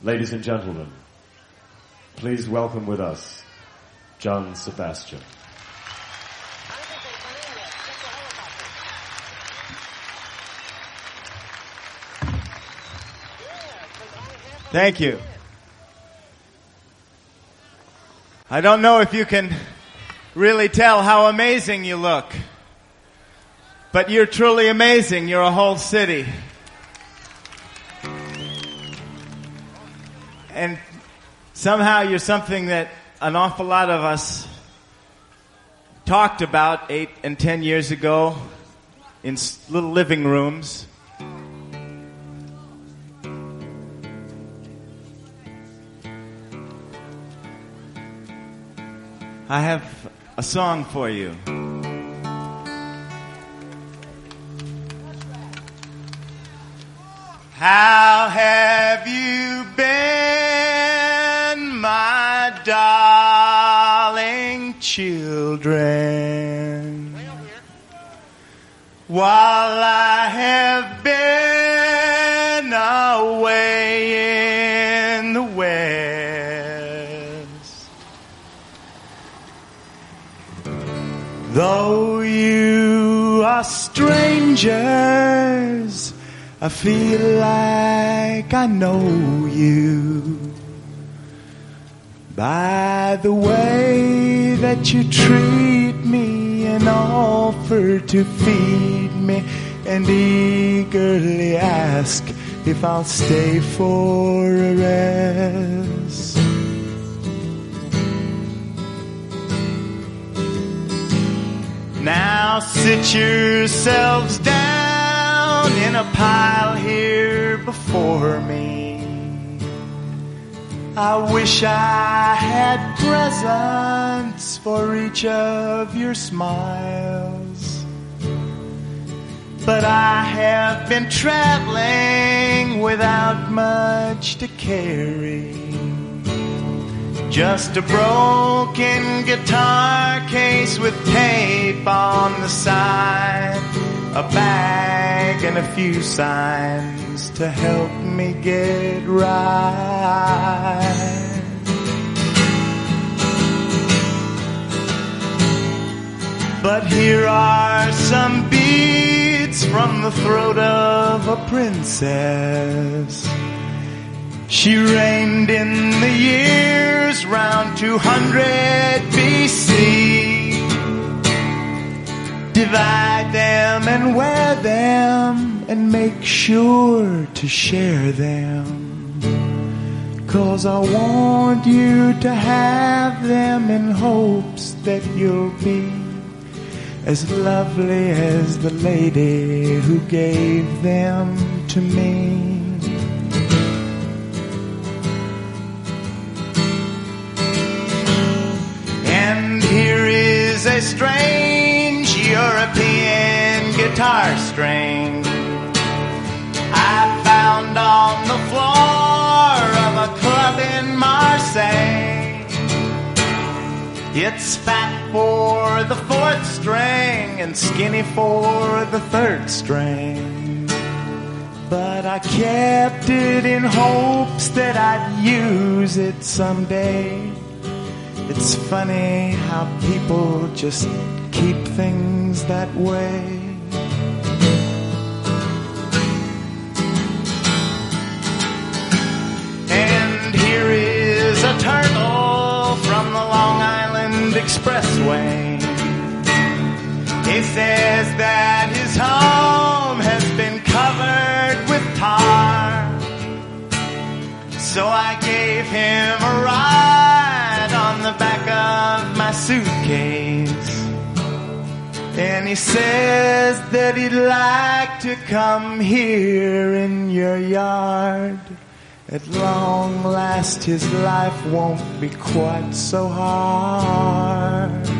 Ladies and gentlemen, please welcome with us John Sebastian. Thank you. I don't know if you can really tell how amazing you look, but you're truly amazing. You're a whole city. And somehow you're something that an awful lot of us talked about eight and ten years ago in little living rooms. I have a song for you. How have you been, children? While I have been away in the West. Though you are strangers, I feel like I know you by the way that you treat me and offer to feed me and eagerly ask if I'll stay for a rest. Now sit yourselves down in a pile here before me. I wish I had presents for each of your smiles. But I have been traveling without much to carry. Just a broken guitar case with tape on the side, a bag and a few signs to help me get right. But here are some beads from the throat of a princess. She reigned in the years round 200 BC. Divide them and wear them and make sure to share them. Cause I want you to have them in hopes that you'll be as lovely as the lady who gave them to me. And here is a strange European guitar string I found on the floor of a club in Marseille. It's fat for the fourth string and skinny for the third string. But I kept it in hopes that I'd use it someday. It's funny how people just keep things that way. And here is a turtle from the Long Island Expressway. He says that his home has been covered with tar. So I gave him a ride on the back of my suitcase. And he says that he'd like to come here in your yard. At long last, his life won't be quite so hard.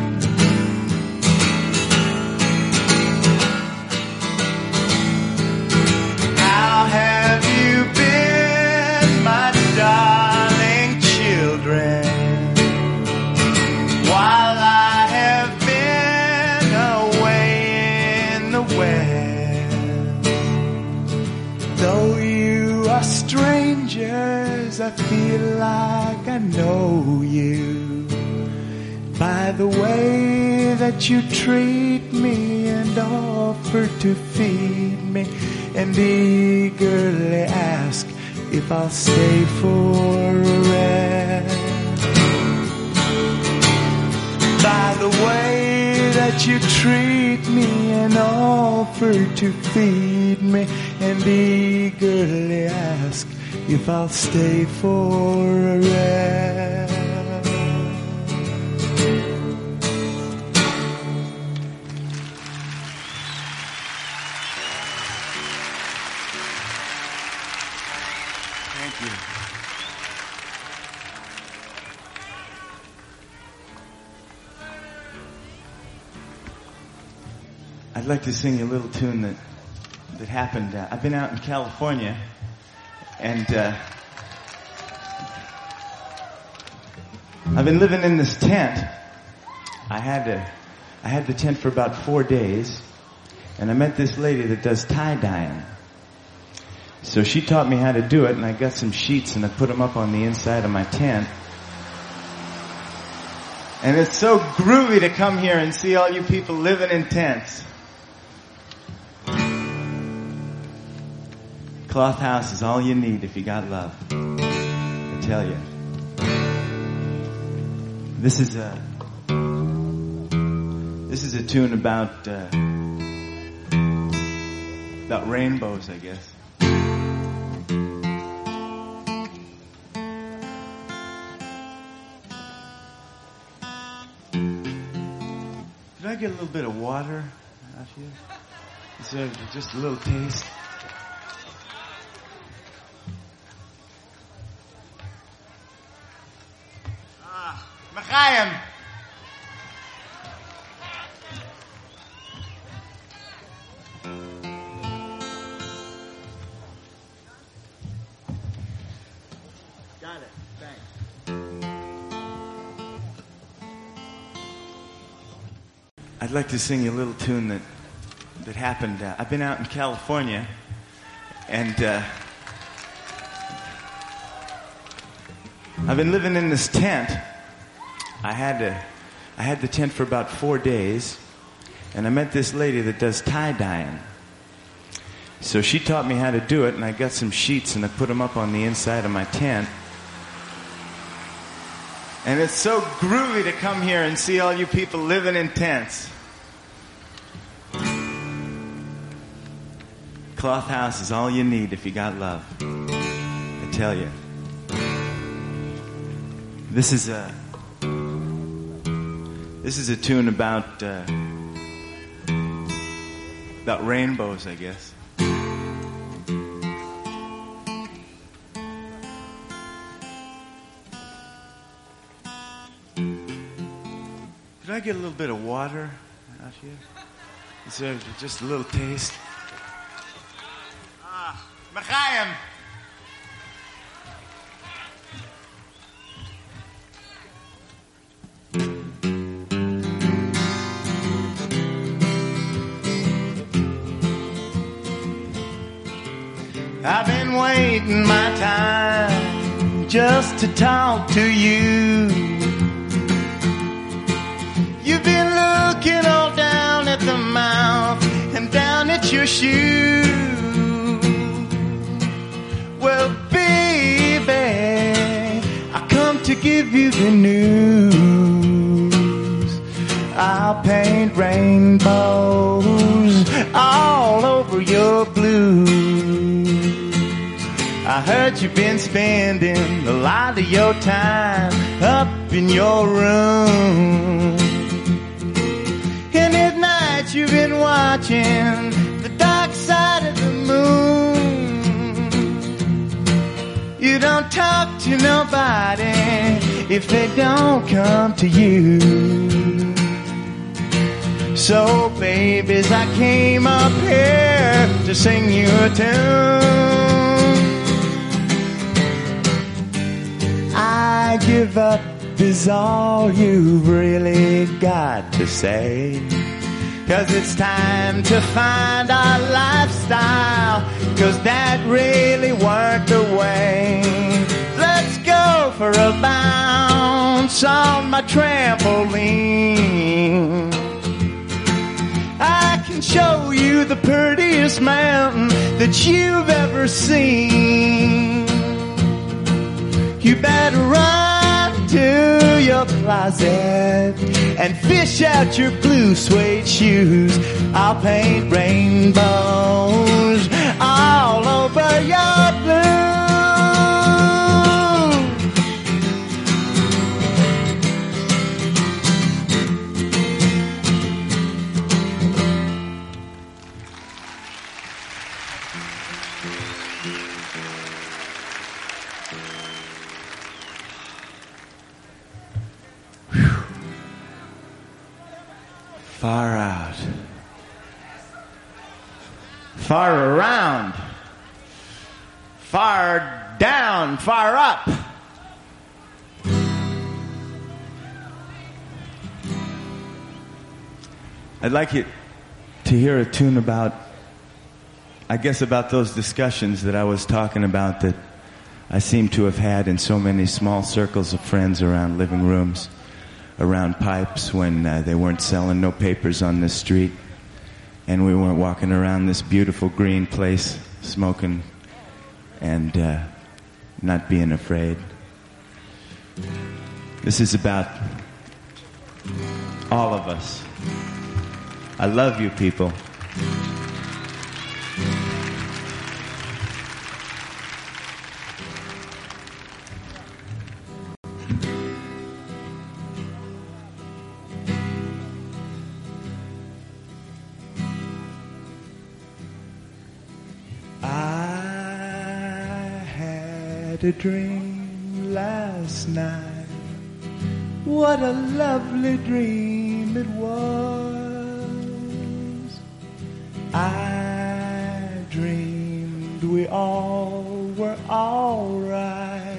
Sometimes I feel like I know you by the way that you treat me and offer to feed me and eagerly ask if I'll stay for a rest. By the way that you treat me and offer to feed me and eagerly ask if I'll stay for a rest. Thank you. I'd like to sing you a little tune that that happened. Uh, I've been out in California, and uh, I've been living in this tent. I had to, I had the tent for about four days, and I met this lady that does tie dyeing. So she taught me how to do it, and I got some sheets and I put them up on the inside of my tent. And it's so groovy to come here and see all you people living in tents. Cloth house is all you need if you got love. I tell you. This is a this is a tune about uh, about rainbows, I guess. Did I get a little bit of water out here? Is there just a little taste? L'chaim. Got it. Thanks. I'd like to sing you a little tune that that happened. Uh, I've been out in California, and uh, I've been living in this tent. I had to, I had the tent for about four days, and I met this lady that does tie dyeing. So she taught me how to do it, and I got some sheets and I put them up on the inside of my tent. And it's so groovy to come here and see all you people living in tents. Cloth house is all you need if you got love. I tell you. This is a this is a tune about uh, about rainbows, I guess. Did I get a little bit of water out here? Is there just a little taste? Ah, L'chaim. Waiting my time just to talk to you. You've been looking all down at the mouth and down at your shoe. Well, baby, I come to give you the news. I'll paint rainbows all over your blues. I heard you've been spending a lot of your time up in your room. And at night you've been watching the dark side of the moon. You don't talk to nobody if they don't come to you. So, babies, I came up here to sing you a tune. I give up is all you've really got to say. Cause it's time to find our lifestyle. Cause that really weren't the way. Let's go for a bounce on my trampoline. I can show you the prettiest mountain that you've ever seen. You better run to your closet and fish out your blue suede shoes. I'll paint rainbows all over your blue. Far out. Far around. Far down. Far up. I'd like you to hear a tune about, I guess, about those discussions that I was talking about that I seem to have had in so many small circles of friends around living rooms around pipes when uh, they weren't selling no papers on the street and we weren't walking around this beautiful green place smoking and uh, not being afraid. This is about all of us. I love you people. Dream last night. What a lovely dream it was. I dreamed we all were alright.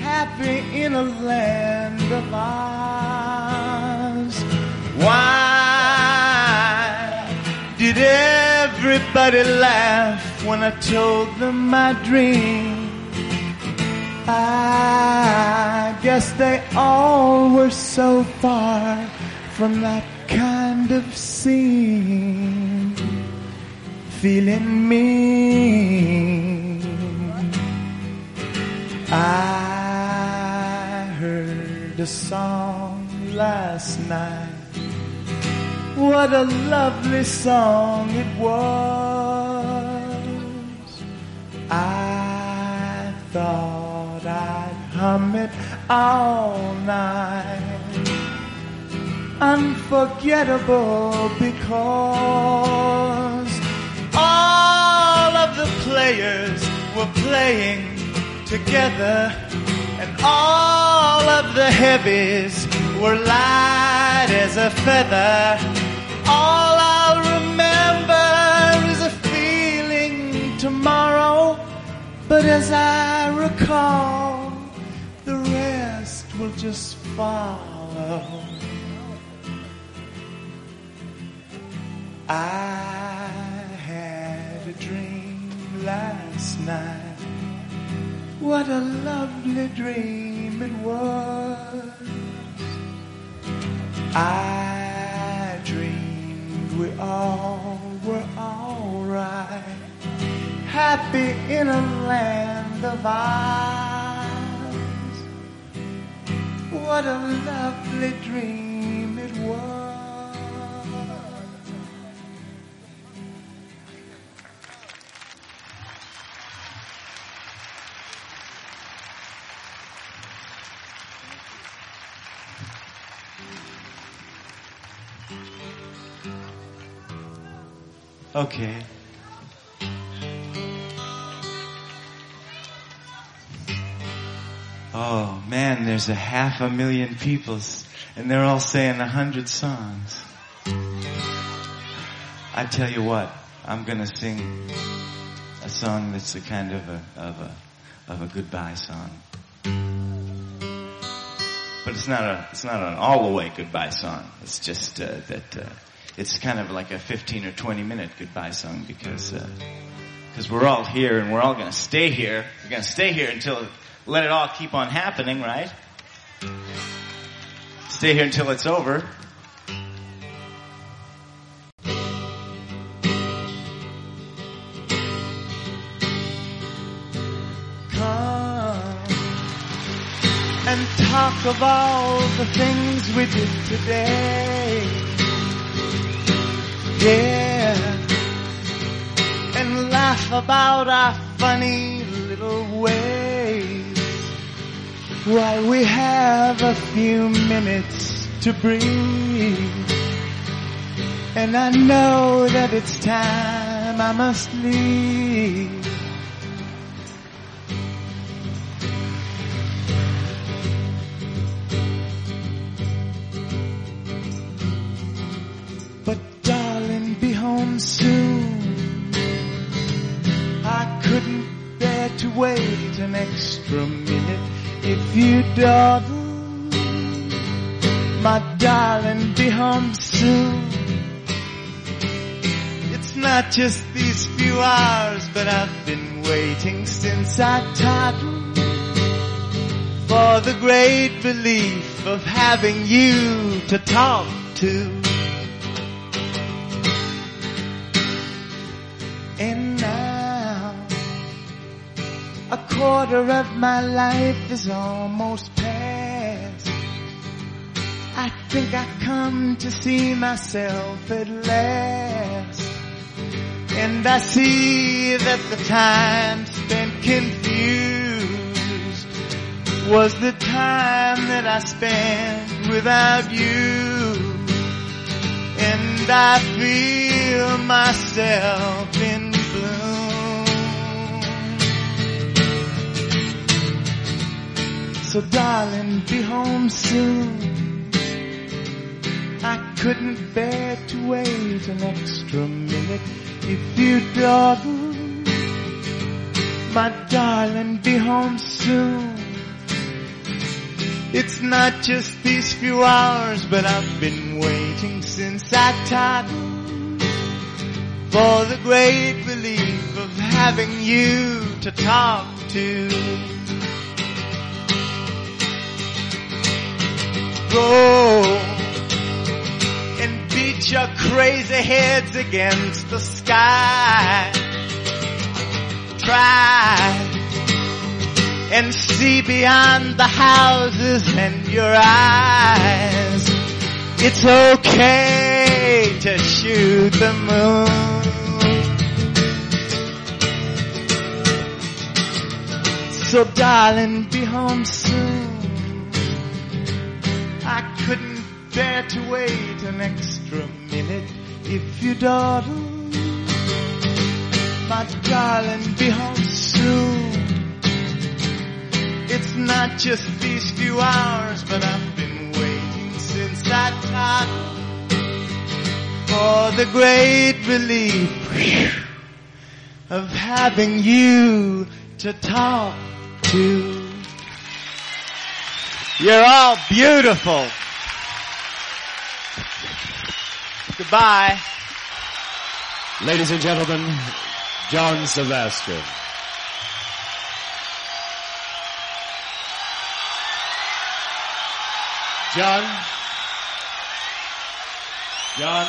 Happy in a land of ours. Why did everybody laugh when I told them my dream? Guess they all were so far from that kind of scene. Feeling mean. I heard a song last night. What a lovely song it was. I thought It all night. Unforgettable because all of the players were playing together and all of the heavies were light as a feather. All I'll remember is a feeling tomorrow, but as I recall, will just follow. I had a dream last night. What a lovely dream it was. I dreamed we all were alright. Happy in a land of ours. What a lovely dream it was. Okay. Oh man, there's a half a million people and they're all saying a hundred songs. I tell you what, I'm gonna sing a song that's a kind of a, of a, of a goodbye song. But it's not a, it's not an all the way goodbye song. It's just, uh, that, uh, it's kind of like a 15 or 20 minute goodbye song because, uh, because we're all here and we're all gonna stay here. We're gonna stay here until let it all keep on happening, right? Stay here until it's over. Come and talk of all the things we did today. Yeah. And laugh about our funny little ways. While we have a few minutes to breathe. And I know that it's time I must leave. But darling, be home soon. I couldn't bear to wait an extra minute you dawdle. My darling, be home soon. It's not just these few hours, but I've been waiting since I toddled for the great relief of having you to talk to. Quarter of my life is almost past. I think I've come to see myself at last. And I see that the time spent confused was the time that I spent without you. And I feel myself in So darling, be home soon. I couldn't bear to wait an extra minute if you dawdle. My darling, be home soon. It's not just these few hours, but I've been waiting since I toddled for the great relief of having you to talk to. Go and beat your crazy heads against the sky. Try and see beyond the houses and your eyes. It's okay to shoot the moon. So darling, be home soon. Couldn't to wait an extra minute if you dawdle. My darling, be home soon. It's not just these few hours, but I've been waiting since I toddled for the great relief of having you to talk to. You're all beautiful. Goodbye. Ladies and gentlemen, John Sebastian. John? John?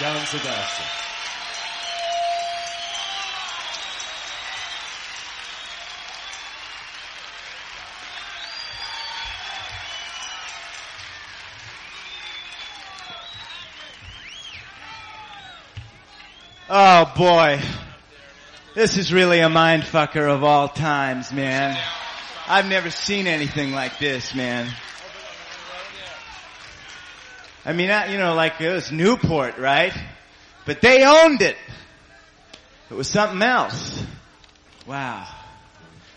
John Sebastian. Oh boy. This is really a mind fucker of all times, man. I've never seen anything like this, man. I mean, you know, like it was Newport, right? But they owned it. It was something else. Wow.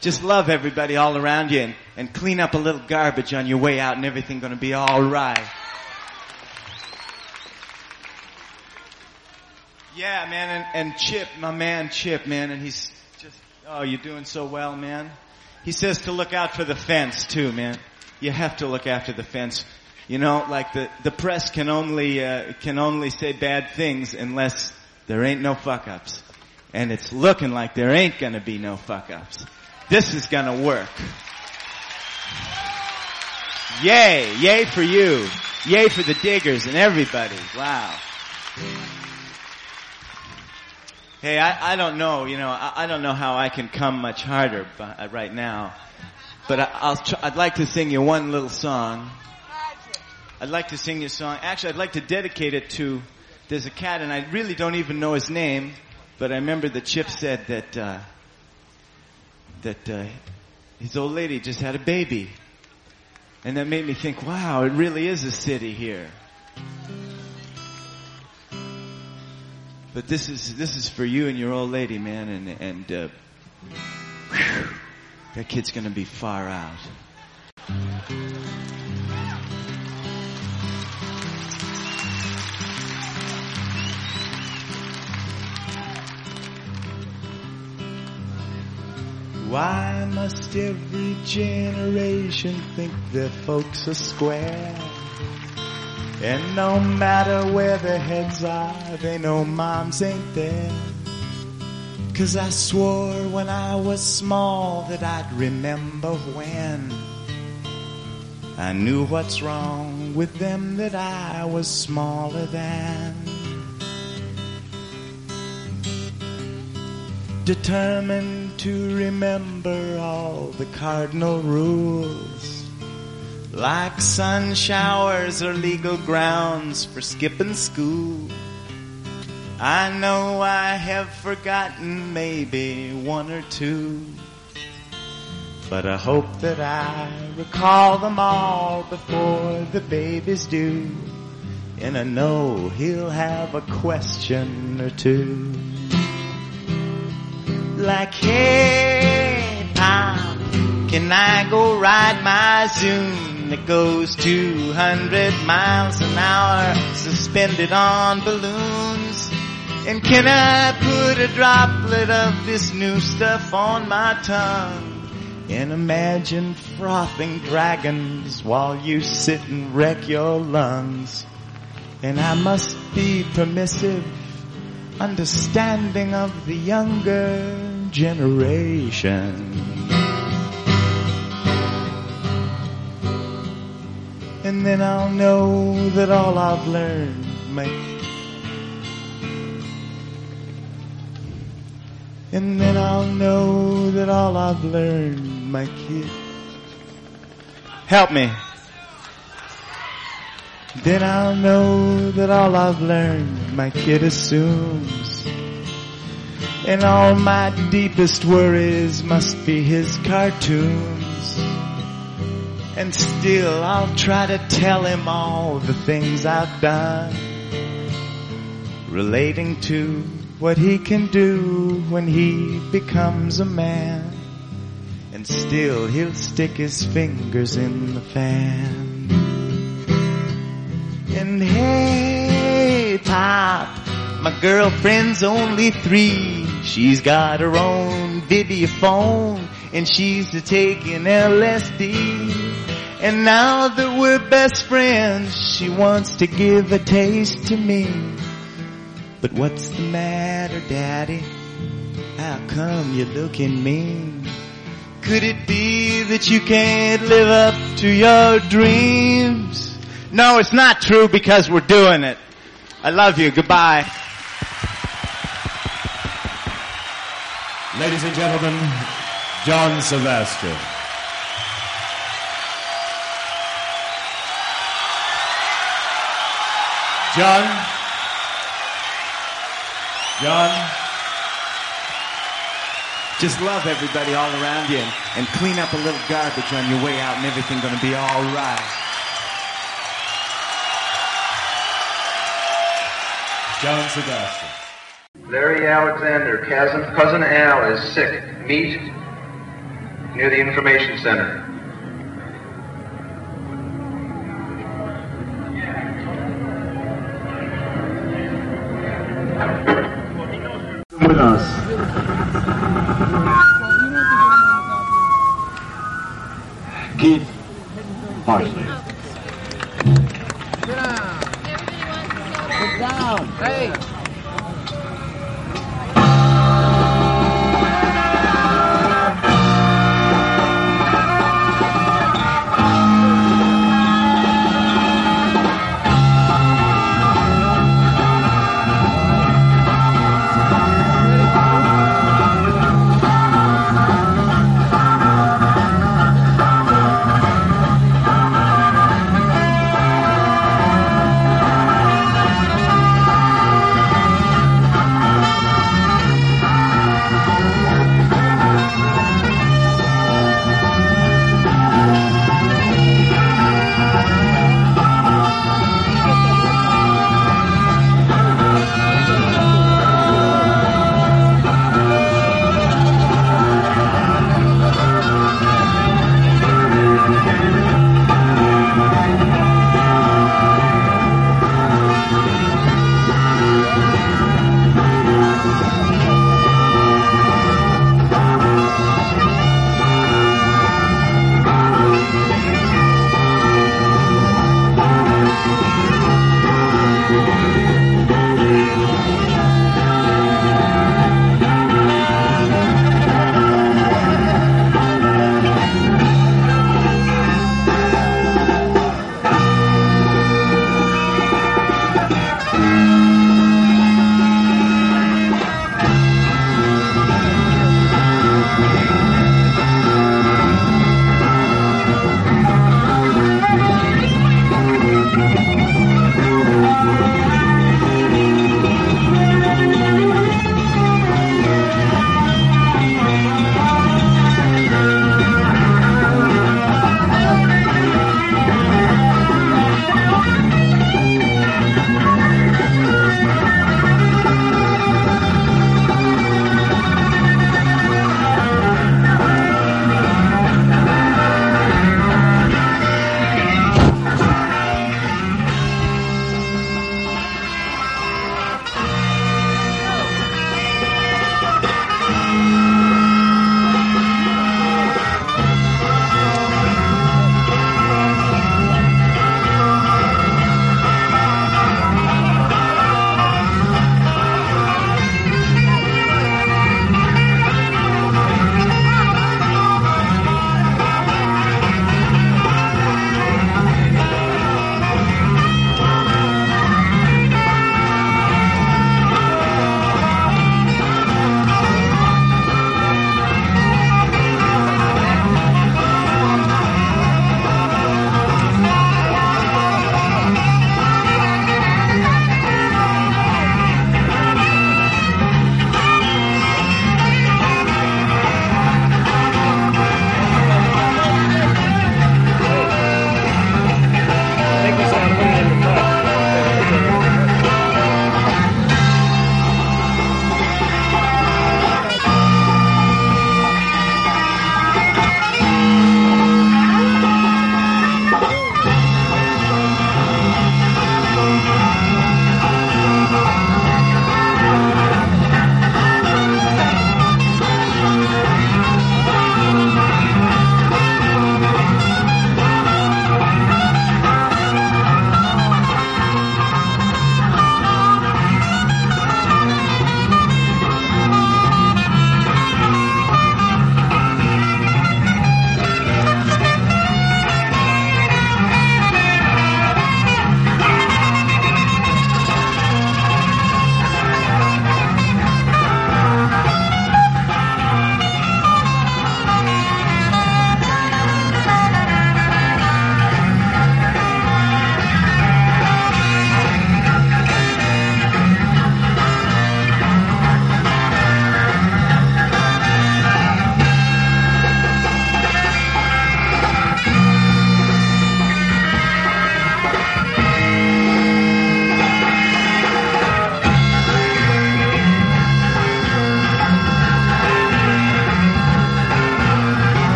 Just love everybody all around you and, and clean up a little garbage on your way out and everything gonna be alright. Yeah, man, and, and Chip, my man Chip, man, and he's just, oh, you're doing so well, man. He says to look out for the fence too, man. you have to look after the fence. You know, like the, the press can only, uh, can only say bad things unless there ain't no fuck ups. And it's looking like there ain't gonna be no fuck ups. This is gonna work. Yay! Yay for you! Yay for the diggers and everybody. Wow. Hey, I, I don't know, you know, I, I don't know how I can come much harder but, uh, right now. But I, I'll try, I'd like to sing you one little song. I'd like to sing you a song. Actually, I'd like to dedicate it to, there's a cat and I really don't even know his name, but I remember the Chip said that, uh, that, uh, his old lady just had a baby. And that made me think, wow, it really is a city here. But this is this is for you and your old lady, man, and and uh, whew, that kid's gonna be far out. Why must every generation think their folks are square? And no matter where their heads are, they know moms ain't there. Cause I swore when I was small that I'd remember when I knew what's wrong with them that I was smaller than. Determined to remember all the cardinal rules. Like sun showers are legal grounds for skipping school. I know I have forgotten maybe one or two. But I hope that I recall them all before the babies do. And I know he'll have a question or two. Like, hey, Pop, can I go ride my Zoom that goes 200 miles an hour suspended on balloons? And can I put a droplet of this new stuff on my tongue? And imagine frothing dragons while you sit and wreck your lungs. And I must be permissive, understanding of the younger generation. And then I'll know that all I've learned may And then I'll know that all I've learned, my kid. Help me. Then I'll know that all I've learned, my kid assumes. And all my deepest worries must be his cartoons. And still I'll try to tell him all the things I've done relating to what he can do when he becomes a man. And still he'll stick his fingers in the fan. And hey, Pop, my girlfriend's only three. She's got her own video phone and she's taking LSD. And now that we're best friends, she wants to give a taste to me. But what's the matter, Daddy? How come you're looking mean? Could it be that you can't live up to your dreams? No, it's not true because we're doing it. I love you. Goodbye. Ladies and gentlemen, John Sebastian. John. John. Just love everybody all around you and, and clean up a little garbage on your way out and everything's gonna be alright. John Sebastian. Larry Alexander, cousin, cousin Al is sick. Meet near the information center. Parsley. Get down. sit down. Hey.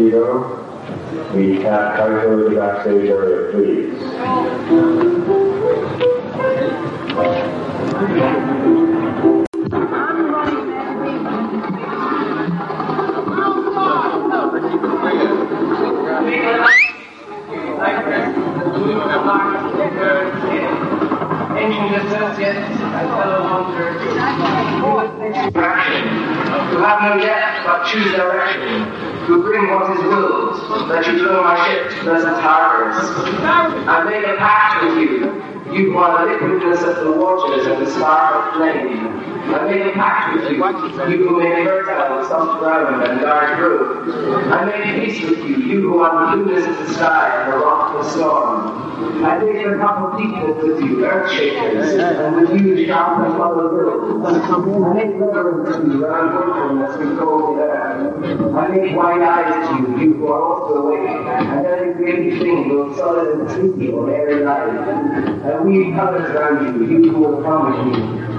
Lido. We have in the backstage area, please. Like we have a large figure. Ancient associates and fellow hunters, who have no depth but choose direction, who bring what is willed, that you flow my ship to pleasant harbors. I make a pact with you, you are the liquidness of the waters and the spark of flame. I make a pact with you, you who make fertile soft ground and guard growth. I make peace with you, you who are the blueness of the sky and the rock of the storm. I make a couple people with you, earth shakers, and with you sharp and follow hills. I make reverence to you, and unbroken as we go there. I make wide eyes to you, you who are also awake, and every great thing, both solid and sleepy, or airy light. And weave colors around you, you who will come with me.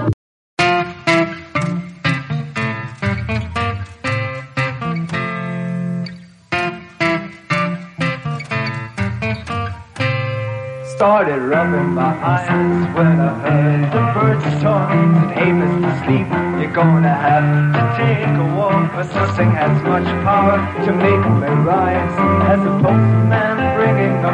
Started rubbing my eyes when I heard the birds song. Said, hey, Mr. Sleep, you're gonna have to take a walk. But something has much power to make me rise. As a postman bringing a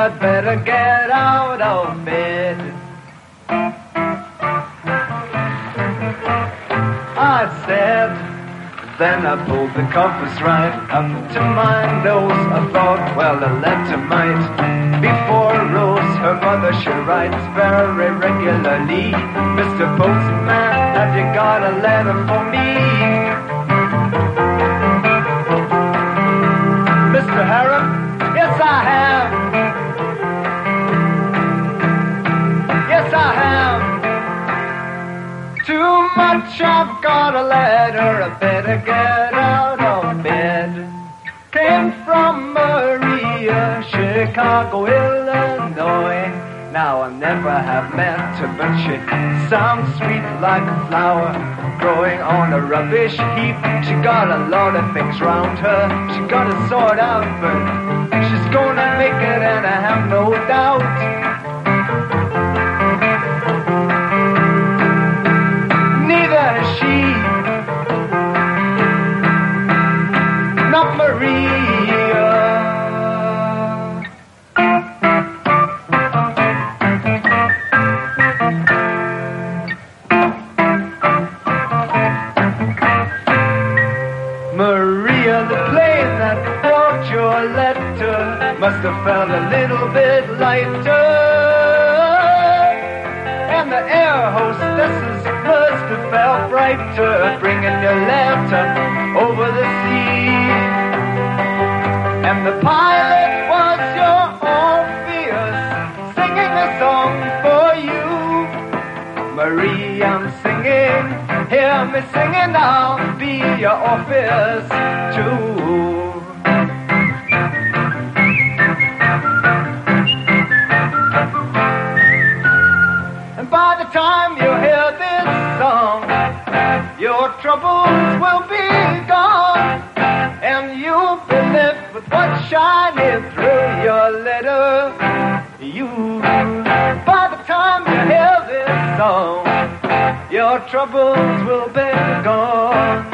I'd better get out of bed. I said, then I pulled the covers right up to my nose. I thought, well, a letter might before Rose, her mother, she writes very regularly. Mr. Postman, have you got a letter for me? Mr. Harrop? Got a letter. I better get out of bed. Came from Maria, Chicago, Illinois. Now I never have met her, but she sounds sweet like a flower growing on a rubbish heap. She got a lot of things round her. She got to sort out, but she's gonna make it, and I have no doubt. Orpheus too. And by the time you hear this song, your troubles will be gone. And you'll be left with what's shining through your letter. You, by the time you hear this song, your troubles will be gone.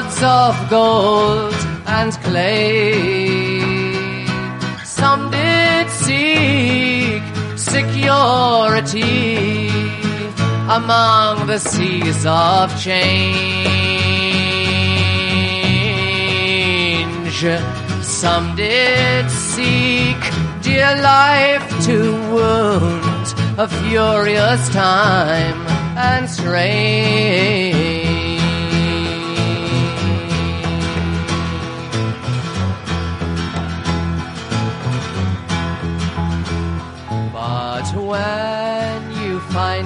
Gods of gold and clay. Some did seek security among the seas of change. Some did seek dear life to wound a furious time and strange.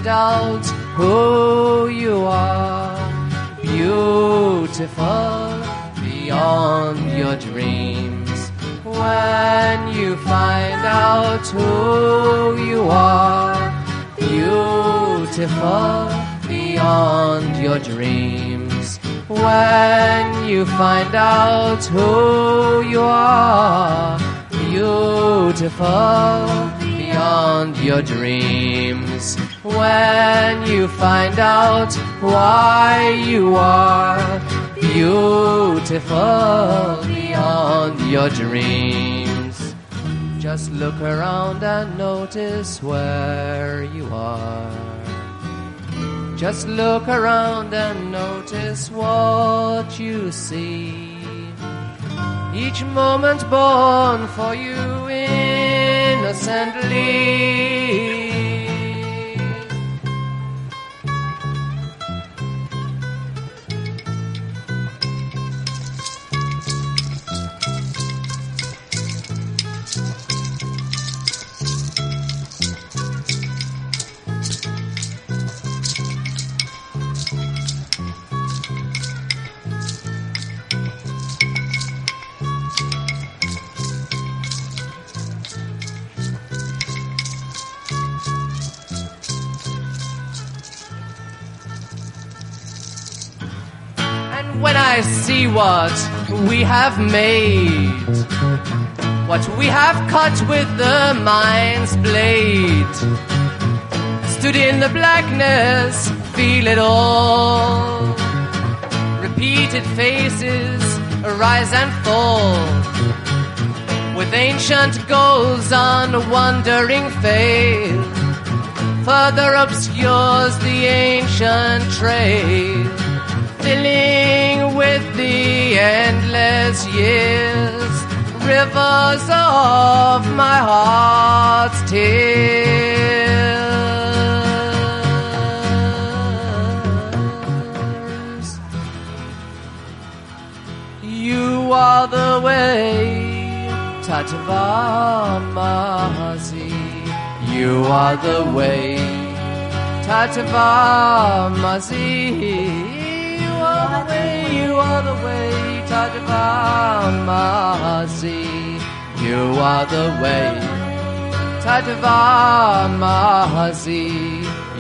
Out who you are, beautiful beyond your dreams. When you find out who you are, beautiful beyond your dreams. When you find out who you are, beautiful beyond your dreams. When you find out why you are beautiful beyond your dreams. Just look around and notice where you are. Just look around and notice what you see. Each moment born for you innocently. See what we have made, what we have cut with the mind's blade. Stood in the blackness, feel it all. Repeated faces rise and fall. With ancient goals on wandering faith. further obscures the ancient trail filling with the endless years, rivers of my heart's tears. You are the way, Tatavamasi. You are the way, Tatavamasi. You are the way, you are the way, Tatavamasi. You are the way, Tatavamasi.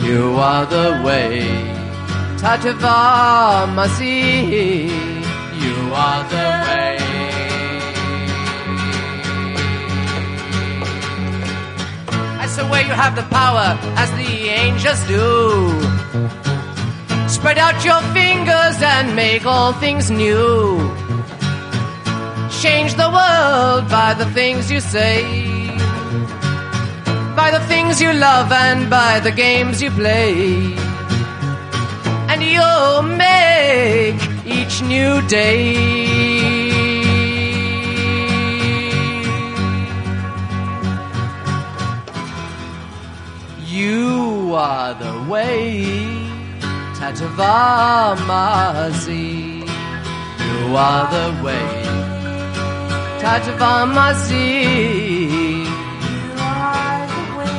You are the way, Tatavamasi. You are the way. That's the way you have the power, as the angels do. Spread out your fingers and make all things new. Change the world by the things you say, by the things you love and by the games you play. And you'll make each new day. You are the way. Tatavamasi. You are the way. Tatavamasi. You are the way.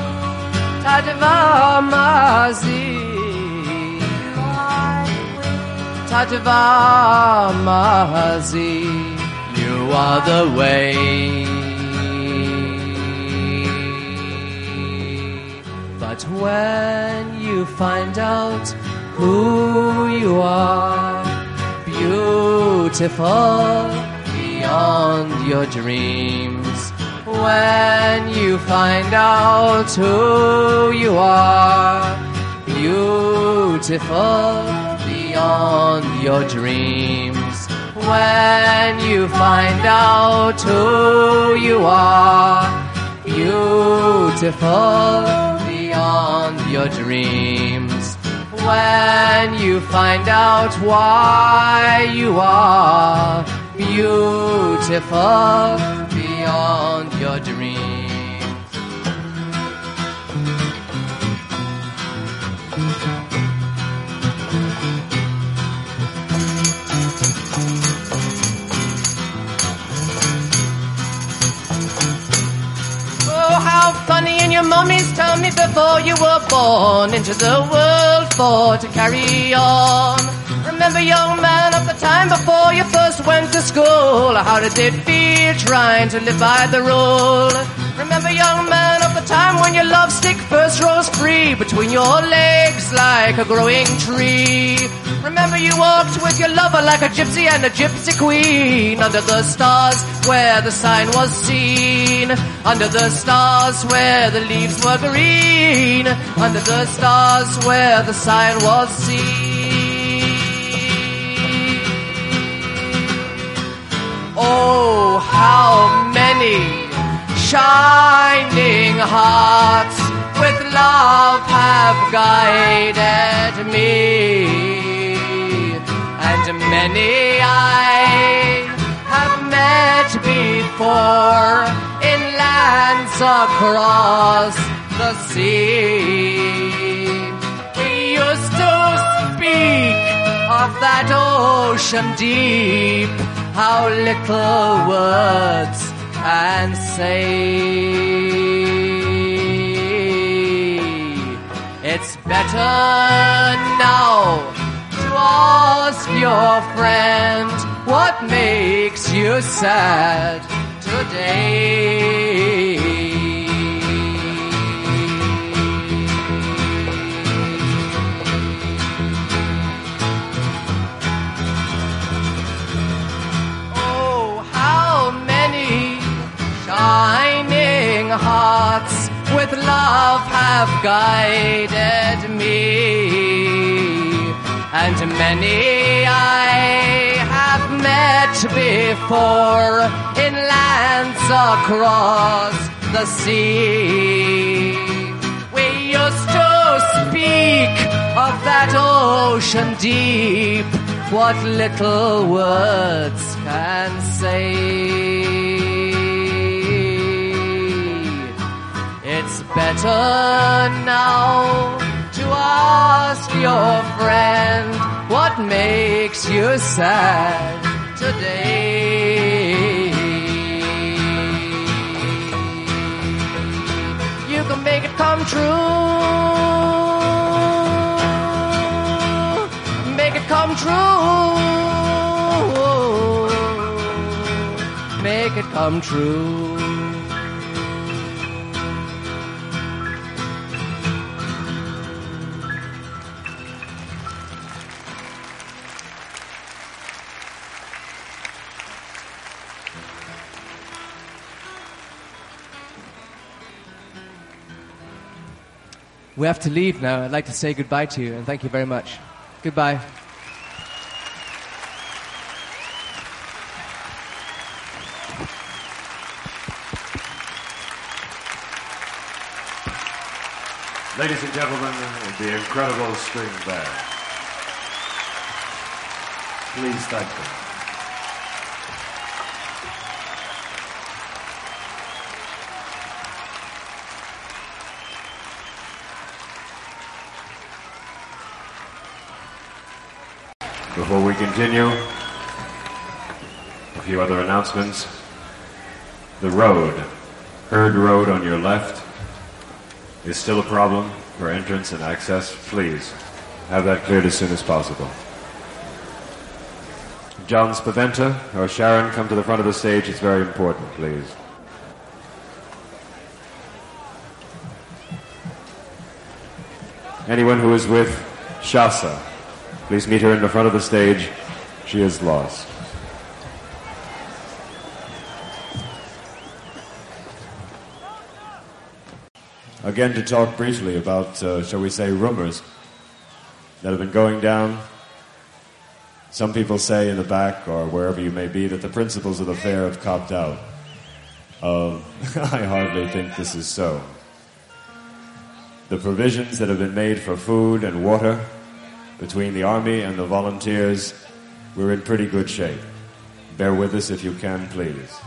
Tatavamasi. You are the way. You are the way. But when you find out who you are, beautiful beyond your dreams. When you find out who you are, beautiful beyond your dreams. When you find out who you are, beautiful beyond your dreams when you find out why you are beautiful beyond your dreams. Funny in your mommy's tummy before you were born into the world for to carry on. Remember, young man, of the time before you first went to school, how did it feel trying to live by the rule? Remember, young man, of the time when your love stick first rose free between your legs like a growing tree. Remember, you walked with your lover like a gypsy and a gypsy queen under the stars where the sign was seen. Under the stars where the leaves were green. Under the stars where the sign was seen. Oh, how many shining hearts with love have guided me. And many I have met before in lands across the sea. We used to speak of that ocean deep, how little words can say. It's better now Ask your friend. What makes you sad today? Oh, how many shining hearts with love have guided me and many I have met before in lands across the sea. We used to speak of that ocean deep, what little words can say. It's better now ask your friend what makes you sad today. You can make it come true. Make it come true. Make it come true. We have to leave now. I'd like to say goodbye to you and thank you very much. Goodbye. Ladies and gentlemen, the incredible string band. Please thank them. Before we continue, a few other announcements. The road, Hurd Road on your left, is still a problem for entrance and access. Please have that cleared as soon as possible. John Spaventa or Sharon, come to the front of the stage. It's very important, please. Anyone who is with Shasa, please meet her in the front of the stage. She is lost. Again, to talk briefly about, uh, shall we say, rumors that have been going down. Some people say in the back or wherever you may be that the principals of the fair have copped out. Uh, I hardly think this is so. The provisions that have been made for food and water between the army and the volunteers, we're in pretty good shape. Bear with us if you can, please.